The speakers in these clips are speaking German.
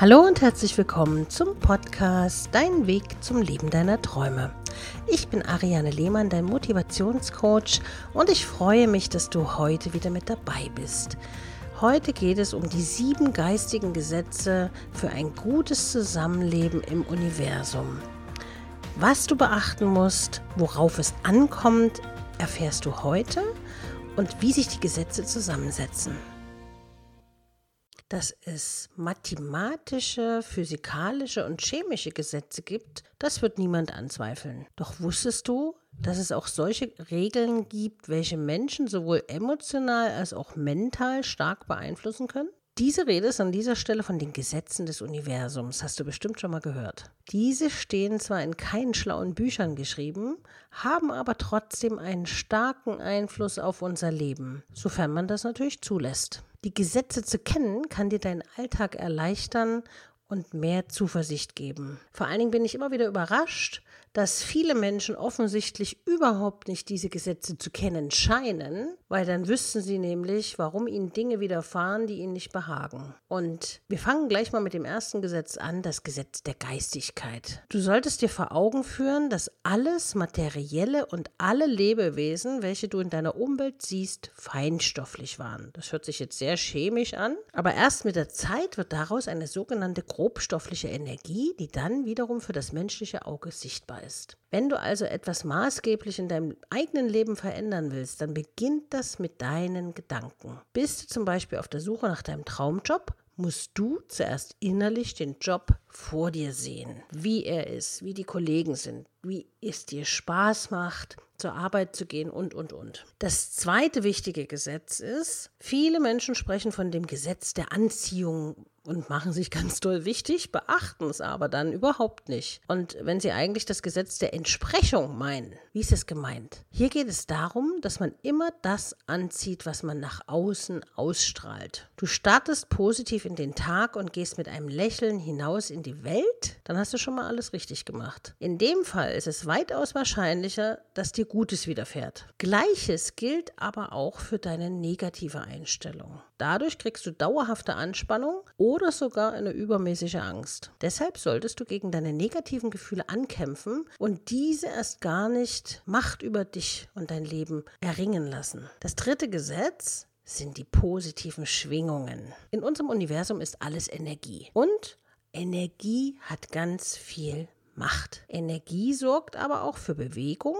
Hallo und herzlich willkommen zum Podcast Dein Weg zum Leben deiner Träume. Ich bin Ariane Lehmann, dein Motivationscoach und ich freue mich, dass du heute wieder mit dabei bist. Heute geht es um die sieben geistigen Gesetze für ein gutes Zusammenleben im Universum. Was du beachten musst, worauf es ankommt, erfährst du heute und wie sich die Gesetze zusammensetzen. Dass es mathematische, physikalische und chemische Gesetze gibt, das wird niemand anzweifeln. Doch wusstest du, dass es auch solche Regeln gibt, welche Menschen sowohl emotional als auch mental stark beeinflussen können? Diese Rede ist an dieser Stelle von den Gesetzen des Universums, hast du bestimmt schon mal gehört. Diese stehen zwar in keinen schlauen Büchern geschrieben, haben aber trotzdem einen starken Einfluss auf unser Leben, sofern man das natürlich zulässt. Die Gesetze zu kennen, kann dir deinen Alltag erleichtern und mehr Zuversicht geben. Vor allen Dingen bin ich immer wieder überrascht, dass viele Menschen offensichtlich überhaupt nicht diese Gesetze zu kennen scheinen, weil dann wüssten sie nämlich, warum ihnen Dinge widerfahren, die ihnen nicht behagen. Und wir fangen gleich mal mit dem ersten Gesetz an, das Gesetz der Geistigkeit. Du solltest dir vor Augen führen, dass alles Materielle und alle Lebewesen, welche du in deiner Umwelt siehst, feinstofflich waren. Das hört sich jetzt sehr chemisch an, aber erst mit der Zeit wird daraus eine sogenannte grobstoffliche Energie, die dann wiederum für das menschliche Auge sichtbar ist ist. Wenn du also etwas maßgeblich in deinem eigenen Leben verändern willst, dann beginnt das mit deinen Gedanken. Bist du zum Beispiel auf der Suche nach deinem Traumjob, musst du zuerst innerlich den Job vor dir sehen, wie er ist, wie die Kollegen sind, wie es dir Spaß macht, zur Arbeit zu gehen und, und, und. Das zweite wichtige Gesetz ist, viele Menschen sprechen von dem Gesetz der Anziehung und machen sich ganz doll wichtig, beachten es aber dann überhaupt nicht. Und wenn sie eigentlich das Gesetz der Entsprechung meinen, wie ist es gemeint? Hier geht es darum, dass man immer das anzieht, was man nach außen ausstrahlt. Du startest positiv in den Tag und gehst mit einem Lächeln hinaus in die Welt, dann hast du schon mal alles richtig gemacht. In dem Fall ist es weitaus wahrscheinlicher, dass dir Gutes widerfährt. Gleiches gilt aber auch für deine negative Einstellung. Dadurch kriegst du dauerhafte Anspannung oder sogar eine übermäßige Angst. Deshalb solltest du gegen deine negativen Gefühle ankämpfen und diese erst gar nicht Macht über dich und dein Leben erringen lassen. Das dritte Gesetz sind die positiven Schwingungen. In unserem Universum ist alles Energie und Energie hat ganz viel Macht. Energie sorgt aber auch für Bewegung,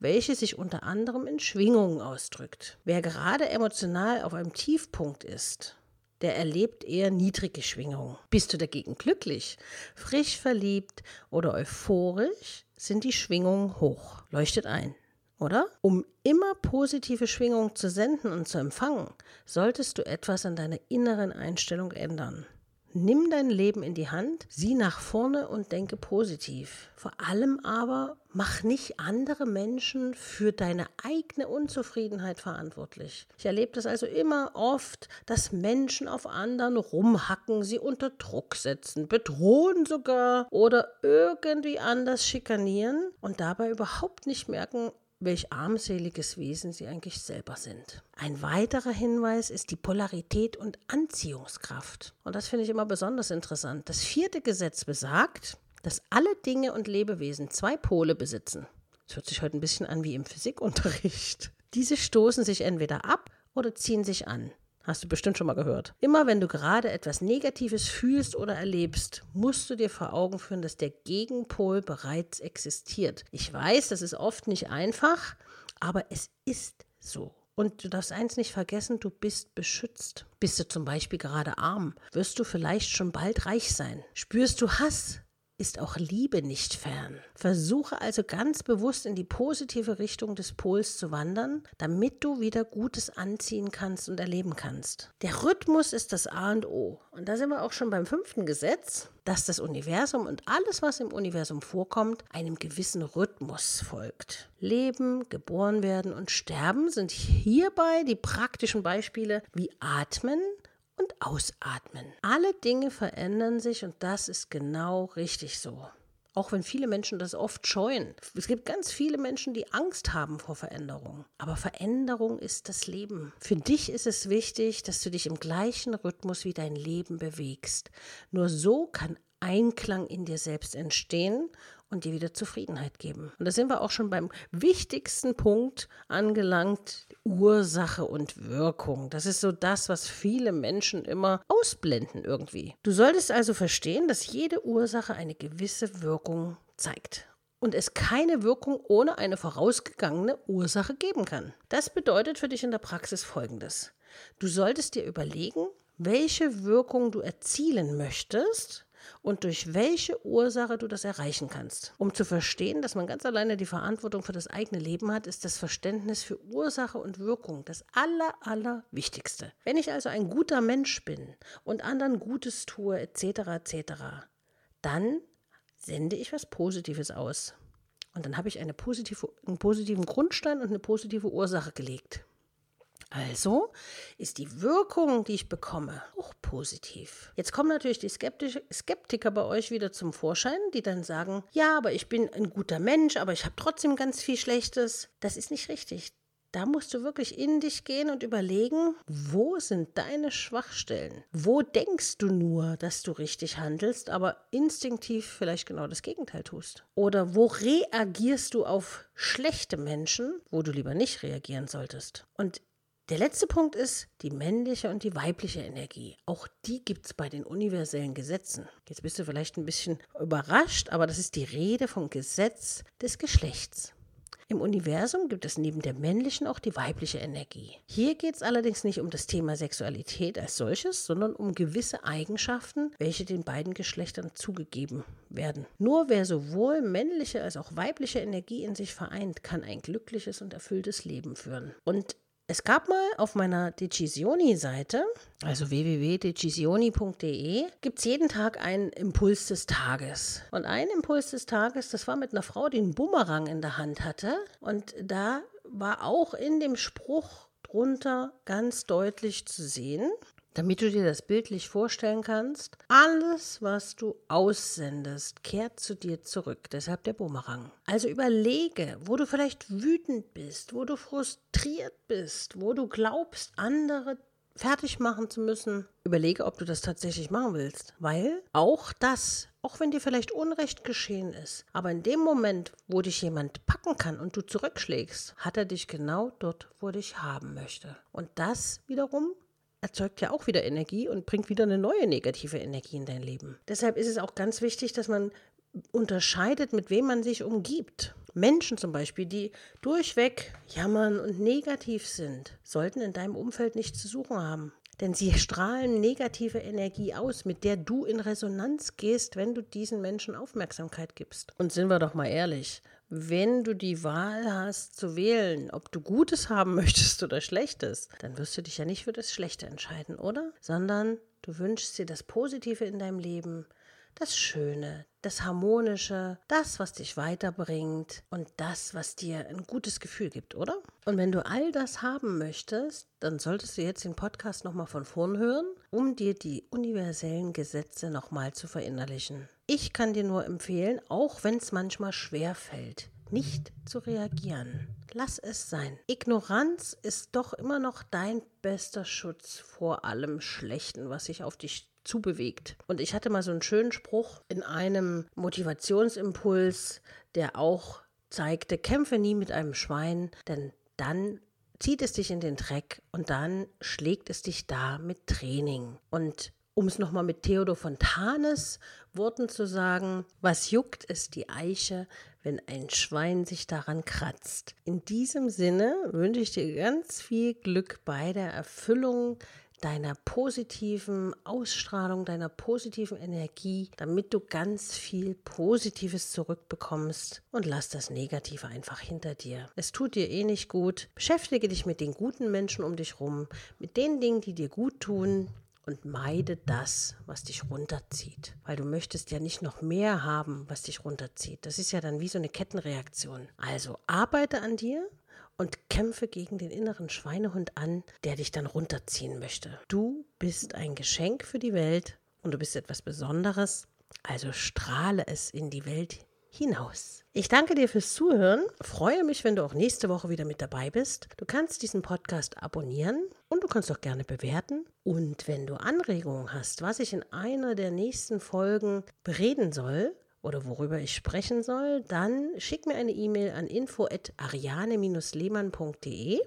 welche sich unter anderem in Schwingungen ausdrückt. Wer gerade emotional auf einem Tiefpunkt ist, der erlebt eher niedrige Schwingungen. Bist du dagegen glücklich, frisch verliebt oder euphorisch, sind die Schwingungen hoch. Leuchtet ein. Oder? Um immer positive Schwingungen zu senden und zu empfangen, solltest du etwas an deiner inneren Einstellung ändern. Nimm dein Leben in die Hand, sieh nach vorne und denke positiv. Vor allem aber mach nicht andere Menschen für deine eigene Unzufriedenheit verantwortlich. Ich erlebe das also immer oft, dass Menschen auf anderen rumhacken, sie unter Druck setzen, bedrohen sogar oder irgendwie anders schikanieren und dabei überhaupt nicht merken, welch armseliges Wesen sie eigentlich selber sind. Ein weiterer Hinweis ist die Polarität und Anziehungskraft. Und das finde ich immer besonders interessant. Das vierte Gesetz besagt, dass alle Dinge und Lebewesen zwei Pole besitzen. Das hört sich heute ein bisschen an wie im Physikunterricht. Diese stoßen sich entweder ab oder ziehen sich an. Hast du bestimmt schon mal gehört. Immer wenn du gerade etwas Negatives fühlst oder erlebst, musst du dir vor Augen führen, dass der Gegenpol bereits existiert. Ich weiß, das ist oft nicht einfach, aber es ist so. Und du darfst eins nicht vergessen, du bist beschützt. Bist du zum Beispiel gerade arm, wirst du vielleicht schon bald reich sein. Spürst du Hass, ist auch Liebe nicht fern. Versuche also ganz bewusst in die positive Richtung des Pols zu wandern, damit du wieder Gutes anziehen kannst und erleben kannst. Der Rhythmus ist das A und O. Und da sind wir auch schon beim fünften Gesetz, dass das Universum und alles, was im Universum vorkommt, einem gewissen Rhythmus folgt. Leben, geboren werden und sterben sind hierbei die praktischen Beispiele wie Atmen, ausatmen. Alle Dinge verändern sich und das ist genau richtig so. Auch wenn viele Menschen das oft scheuen. Es gibt ganz viele Menschen, die Angst haben vor Veränderung. Aber Veränderung ist das Leben. Für dich ist es wichtig, dass du dich im gleichen Rhythmus wie dein Leben bewegst. Nur so kann Einklang in dir selbst entstehen und dir wieder Zufriedenheit geben. Und da sind wir auch schon beim wichtigsten Punkt angelangt, Ursache und Wirkung. Das ist so das, was viele Menschen immer ausblenden irgendwie. Du solltest also verstehen, dass jede Ursache eine gewisse Wirkung zeigt und es keine Wirkung ohne eine vorausgegangene Ursache geben kann. Das bedeutet für dich in der Praxis Folgendes. Du solltest dir überlegen, welche Wirkung du erzielen möchtest und durch welche Ursache du das erreichen kannst. Um zu verstehen, dass man ganz alleine die Verantwortung für das eigene Leben hat, ist das Verständnis für Ursache und Wirkung das aller, aller. Wenn ich also ein guter Mensch bin und anderen Gutes tue, etc., etc., dann sende ich was Positives aus. Und dann habe ich eine positive, einen positiven Grundstein und eine positive Ursache gelegt. Also ist die Wirkung, die ich bekomme, auch positiv. Jetzt kommen natürlich die Skeptiker bei euch wieder zum Vorschein, die dann sagen, ja, aber ich bin ein guter Mensch, aber ich habe trotzdem ganz viel Schlechtes. Das ist nicht richtig. Da musst du wirklich in dich gehen und überlegen, wo sind deine Schwachstellen? Wo denkst du nur, dass du richtig handelst, aber instinktiv vielleicht genau das Gegenteil tust? Oder wo reagierst du auf schlechte Menschen, wo du lieber nicht reagieren solltest? Und der letzte Punkt ist die männliche und die weibliche Energie. Auch die gibt es bei den universellen Gesetzen. Jetzt bist du vielleicht ein bisschen überrascht, aber das ist die Rede vom Gesetz des Geschlechts. Im Universum gibt es neben der männlichen auch die weibliche Energie. Hier geht es allerdings nicht um das Thema Sexualität als solches, sondern um gewisse Eigenschaften, welche den beiden Geschlechtern zugegeben werden. Nur wer sowohl männliche als auch weibliche Energie in sich vereint, kann ein glückliches und erfülltes Leben führen. Und es gab mal auf meiner Decisioni-Seite, also www.decisioni.de, gibt es jeden Tag einen Impuls des Tages. Und ein Impuls des Tages, das war mit einer Frau, die einen Bumerang in der Hand hatte. Und da war auch in dem Spruch drunter ganz deutlich zu sehen, damit du dir das bildlich vorstellen kannst, alles, was du aussendest, kehrt zu dir zurück. Deshalb der Bumerang. Also überlege, wo du vielleicht wütend bist, wo du frustriert bist, wo du glaubst, andere fertig machen zu müssen. Überlege, ob du das tatsächlich machen willst. Weil auch das, auch wenn dir vielleicht Unrecht geschehen ist, aber in dem Moment, wo dich jemand packen kann und du zurückschlägst, hat er dich genau dort, wo er dich haben möchte. Und das wiederum erzeugt ja auch wieder Energie und bringt wieder eine neue negative Energie in dein Leben. Deshalb ist es auch ganz wichtig, dass man unterscheidet, mit wem man sich umgibt. Menschen zum Beispiel, die durchweg jammern und negativ sind, sollten in deinem Umfeld nichts zu suchen haben. Denn sie strahlen negative Energie aus, mit der du in Resonanz gehst, wenn du diesen Menschen Aufmerksamkeit gibst. Und sind wir doch mal ehrlich, wenn du die Wahl hast zu wählen, ob du Gutes haben möchtest oder Schlechtes, dann wirst du dich ja nicht für das Schlechte entscheiden, oder? Sondern du wünschst dir das Positive in deinem Leben, das Schöne, das Harmonische, das, was dich weiterbringt und das, was dir ein gutes Gefühl gibt, oder? Und wenn du all das haben möchtest, dann solltest du jetzt den Podcast nochmal von vorn hören, um dir die universellen Gesetze nochmal zu verinnerlichen. Ich kann dir nur empfehlen, auch wenn es manchmal schwer fällt, nicht zu reagieren. Lass es sein. Ignoranz ist doch immer noch dein bester Schutz vor allem Schlechten, was sich auf dich zubewegt. Und ich hatte mal so einen schönen Spruch in einem Motivationsimpuls, der auch zeigte, kämpfe nie mit einem Schwein, denn dann zieht es dich in den Dreck und dann schlägt es dich da mit Training. Und um es nochmal mit Theodor Fontanes Worten zu sagen, was juckt es die Eiche, wenn ein Schwein sich daran kratzt. In diesem Sinne wünsche ich dir ganz viel Glück bei der Erfüllung deiner positiven Ausstrahlung, deiner positiven Energie, damit du ganz viel Positives zurückbekommst und lass das Negative einfach hinter dir. Es tut dir eh nicht gut. Beschäftige dich mit den guten Menschen um dich rum, mit den Dingen, die dir gut tun und meide das, was dich runterzieht. Weil du möchtest ja nicht noch mehr haben, was dich runterzieht. Das ist ja dann wie so eine Kettenreaktion. Also arbeite an dir, und kämpfe gegen den inneren Schweinehund an, der dich dann runterziehen möchte. Du bist ein Geschenk für die Welt und du bist etwas Besonderes Also strahle es in die Welt hinaus. Ich danke dir fürs Zuhören, freue mich, wenn du auch nächste Woche wieder mit dabei bist. Du kannst diesen Podcast abonnieren und du kannst auch gerne bewerten. Und wenn du Anregungen hast, was ich in einer der nächsten Folgen bereden soll, oder worüber ich sprechen soll, dann schick mir eine E-Mail an info@ariane-lehmann.de.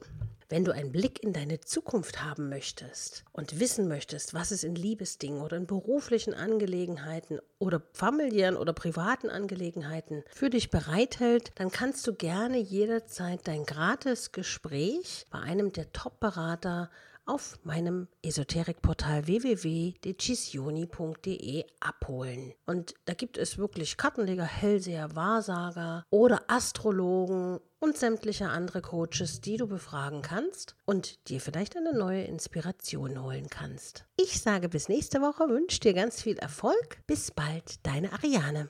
Wenn du einen Blick in deine Zukunft haben möchtest und wissen möchtest, was es in Liebesdingen oder in beruflichen Angelegenheiten oder familiären oder privaten Angelegenheiten für dich bereithält, dann kannst du gerne jederzeit dein gratis Gespräch bei einem der Top-Berater auf meinem Esoterikportal www.decisioni.de abholen. Und da gibt es wirklich Kartenleger, Hellseher, Wahrsager oder Astrologen und sämtliche andere Coaches, die du befragen kannst und dir vielleicht eine neue Inspiration holen kannst. Ich sage bis nächste Woche, wünsche dir ganz viel Erfolg. Bis bald, deine Ariane.